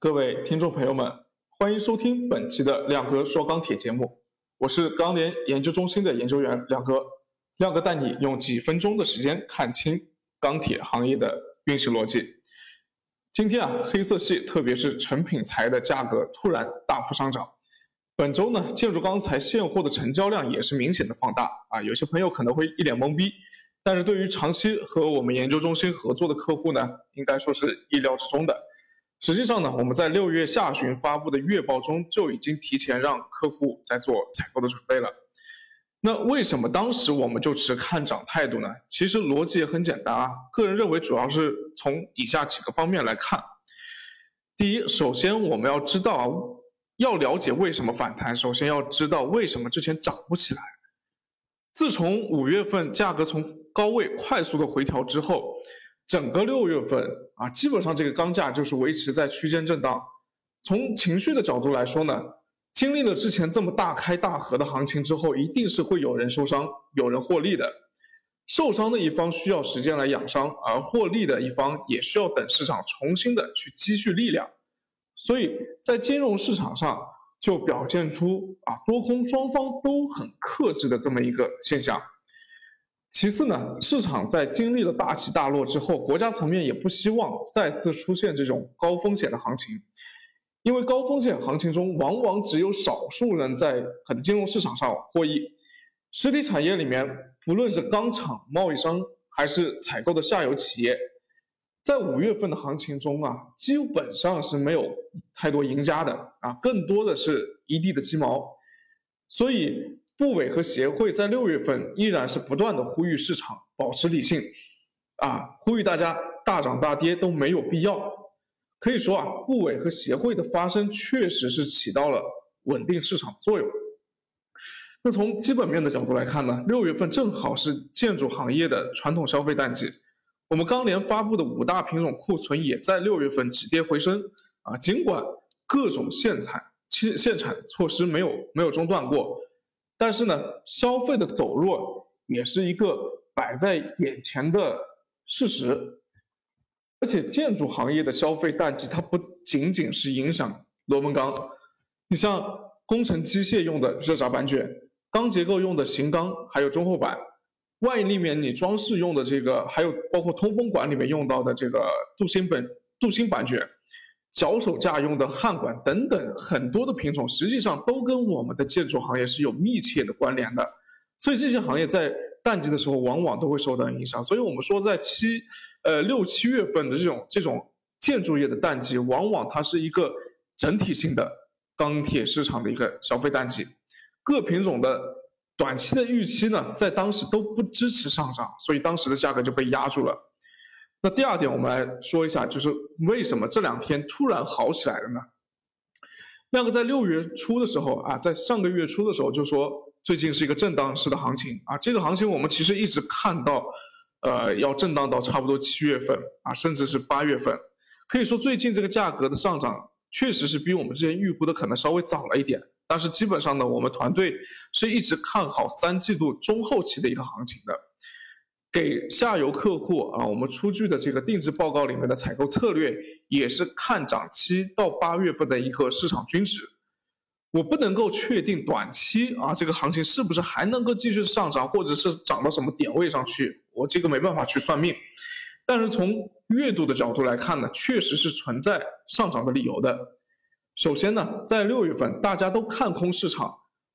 各位听众朋友们，欢迎收听本期的亮哥说钢铁节目，我是钢联研究中心的研究员亮哥，亮哥带你用几分钟的时间看清钢铁行业的运行逻辑。今天啊，黑色系特别是成品材的价格突然大幅上涨，本周呢，建筑钢材现货的成交量也是明显的放大啊，有些朋友可能会一脸懵逼，但是对于长期和我们研究中心合作的客户呢，应该说是意料之中的。实际上呢，我们在六月下旬发布的月报中就已经提前让客户在做采购的准备了。那为什么当时我们就持看涨态度呢？其实逻辑也很简单啊，个人认为主要是从以下几个方面来看。第一，首先我们要知道，要了解为什么反弹，首先要知道为什么之前涨不起来。自从五月份价格从高位快速的回调之后。整个六月份啊，基本上这个钢价就是维持在区间震荡。从情绪的角度来说呢，经历了之前这么大开大合的行情之后，一定是会有人受伤，有人获利的。受伤的一方需要时间来养伤，而获利的一方也需要等市场重新的去积蓄力量。所以在金融市场上就表现出啊多空双方都很克制的这么一个现象。其次呢，市场在经历了大起大落之后，国家层面也不希望再次出现这种高风险的行情，因为高风险行情中往往只有少数人在很金融市场上获益。实体产业里面，不论是钢厂、贸易商，还是采购的下游企业，在五月份的行情中啊，基本上是没有太多赢家的啊，更多的是一地的鸡毛，所以。部委和协会在六月份依然是不断的呼吁市场保持理性，啊，呼吁大家大涨大跌都没有必要。可以说啊，部委和协会的发声确实是起到了稳定市场的作用。那从基本面的角度来看呢，六月份正好是建筑行业的传统消费淡季，我们钢联发布的五大品种库存也在六月份止跌回升，啊，尽管各种限产、限限产措施没有没有中断过。但是呢，消费的走弱也是一个摆在眼前的事实，而且建筑行业的消费淡季，它不仅仅是影响螺纹钢，你像工程机械用的热轧板卷、钢结构用的型钢，还有中厚板，外立面你装饰用的这个，还有包括通风管里面用到的这个镀锌本镀锌板卷。脚手架用的焊管等等很多的品种，实际上都跟我们的建筑行业是有密切的关联的，所以这些行业在淡季的时候往往都会受到影响。所以我们说，在七，呃六七月份的这种这种建筑业的淡季，往往它是一个整体性的钢铁市场的一个消费淡季，各品种的短期的预期呢，在当时都不支持上涨，所以当时的价格就被压住了。那第二点，我们来说一下，就是为什么这两天突然好起来了呢？亮哥在六月初的时候啊，在上个月初的时候就说，最近是一个震荡式的行情啊，这个行情我们其实一直看到，呃，要震荡到差不多七月份啊，甚至是八月份，可以说最近这个价格的上涨确实是比我们之前预估的可能稍微早了一点，但是基本上呢，我们团队是一直看好三季度中后期的一个行情的。给下游客户啊，我们出具的这个定制报告里面的采购策略也是看涨七到八月份的一个市场均值。我不能够确定短期啊这个行情是不是还能够继续上涨，或者是涨到什么点位上去，我这个没办法去算命。但是从月度的角度来看呢，确实是存在上涨的理由的。首先呢，在六月份大家都看空市场，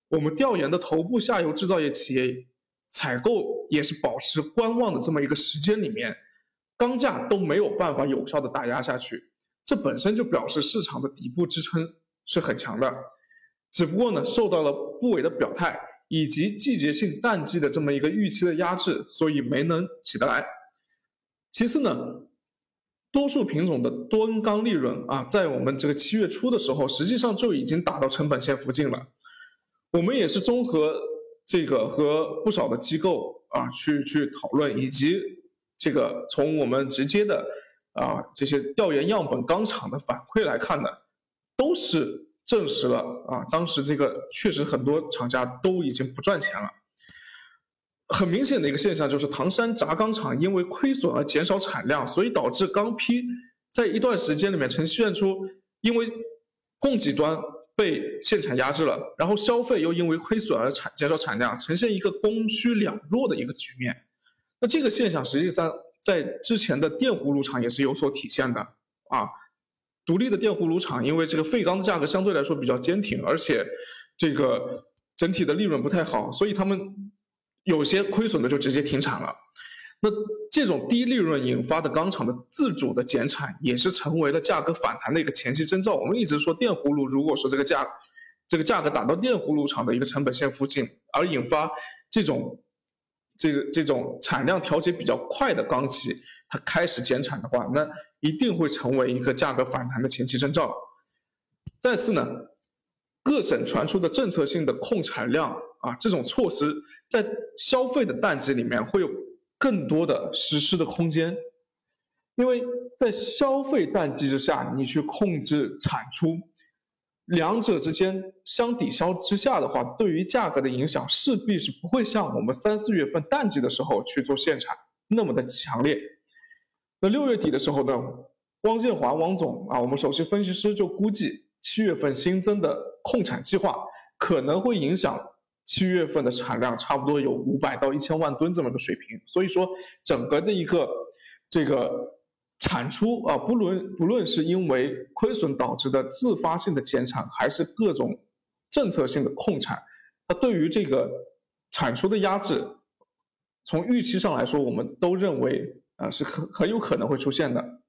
我们调研的头部下游制造业企业。采购也是保持观望的这么一个时间里面，钢价都没有办法有效的打压下去，这本身就表示市场的底部支撑是很强的，只不过呢受到了部委的表态以及季节性淡季的这么一个预期的压制，所以没能起得来。其次呢，多数品种的多恩钢利润啊，在我们这个七月初的时候，实际上就已经打到成本线附近了，我们也是综合。这个和不少的机构啊去去讨论，以及这个从我们直接的啊这些调研样本钢厂的反馈来看呢，都是证实了啊，当时这个确实很多厂家都已经不赚钱了。很明显的一个现象就是唐山轧钢厂因为亏损而减少产量，所以导致钢坯在一段时间里面呈现出因为供给端被限产压制了，然后消费又因为亏损而产减少产量，呈现一个供需两弱的一个局面。那这个现象实际上在之前的电弧炉厂也是有所体现的啊。独立的电弧炉厂因为这个废钢的价格相对来说比较坚挺，而且这个整体的利润不太好，所以他们有些亏损的就直接停产了。那这种低利润引发的钢厂的自主的减产，也是成为了价格反弹的一个前期征兆。我们一直说电葫芦，如果说这个价，这个价格打到电葫芦厂的一个成本线附近，而引发这种，这个这种产量调节比较快的钢企，它开始减产的话，那一定会成为一个价格反弹的前期征兆。再次呢，各省传出的政策性的控产量啊，这种措施在消费的淡季里面会有。更多的实施的空间，因为在消费淡季之下，你去控制产出，两者之间相抵消之下的话，对于价格的影响势必是不会像我们三四月份淡季的时候去做限产那么的强烈。那六月底的时候呢，汪建华汪总啊，我们首席分析师就估计七月份新增的控产计划可能会影响。七月份的产量差不多有五百到一千万吨这么个水平，所以说整个的一个这个产出啊，不论不论是因为亏损导致的自发性的减产，还是各种政策性的控产，它对于这个产出的压制，从预期上来说，我们都认为啊是很很有可能会出现的。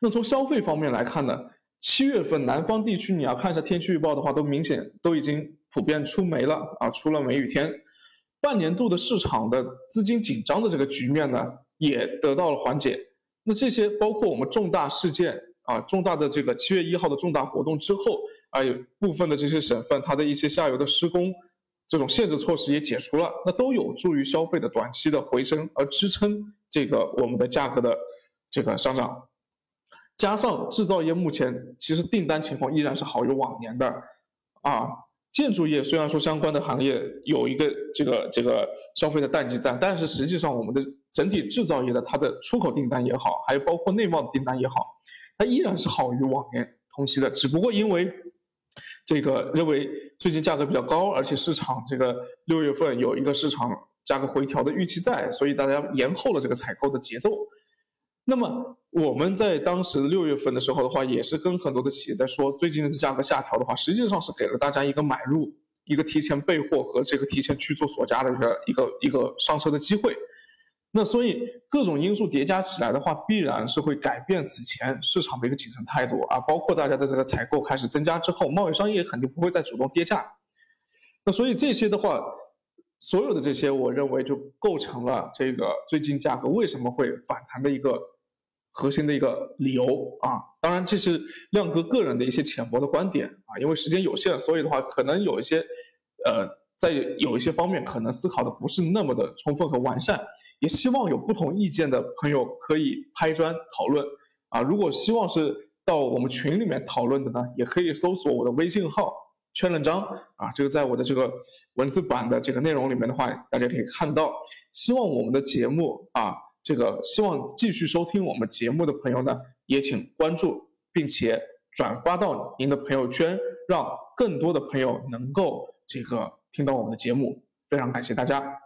那从消费方面来看呢，七月份南方地区你要看一下天气预报的话，都明显都已经。普遍出梅了啊，出了梅雨天，半年度的市场的资金紧张的这个局面呢，也得到了缓解。那这些包括我们重大事件啊，重大的这个七月一号的重大活动之后啊，有部分的这些省份它的一些下游的施工这种限制措施也解除了，那都有助于消费的短期的回升，而支撑这个我们的价格的这个上涨。加上制造业目前其实订单情况依然是好于往年的啊。建筑业虽然说相关的行业有一个这个这个消费的淡季在，但是实际上我们的整体制造业的它的出口订单也好，还有包括内贸的订单也好，它依然是好于往年同期的。只不过因为这个认为最近价格比较高，而且市场这个六月份有一个市场价格回调的预期在，所以大家延后了这个采购的节奏。那么我们在当时六月份的时候的话，也是跟很多的企业在说，最近的价格下调的话，实际上是给了大家一个买入、一个提前备货和这个提前去做锁价的一个一个一个上车的机会。那所以各种因素叠加起来的话，必然是会改变此前市场的一个谨慎态度啊，包括大家的这个采购开始增加之后，贸易商也肯定不会再主动跌价。那所以这些的话，所有的这些，我认为就构成了这个最近价格为什么会反弹的一个。核心的一个理由啊，当然这是亮哥个人的一些浅薄的观点啊，因为时间有限，所以的话可能有一些，呃，在有一些方面可能思考的不是那么的充分和完善，也希望有不同意见的朋友可以拍砖讨论啊。如果希望是到我们群里面讨论的呢，也可以搜索我的微信号圈了章啊，这个在我的这个文字版的这个内容里面的话，大家可以看到。希望我们的节目啊。这个希望继续收听我们节目的朋友呢，也请关注并且转发到您的朋友圈，让更多的朋友能够这个听到我们的节目。非常感谢大家。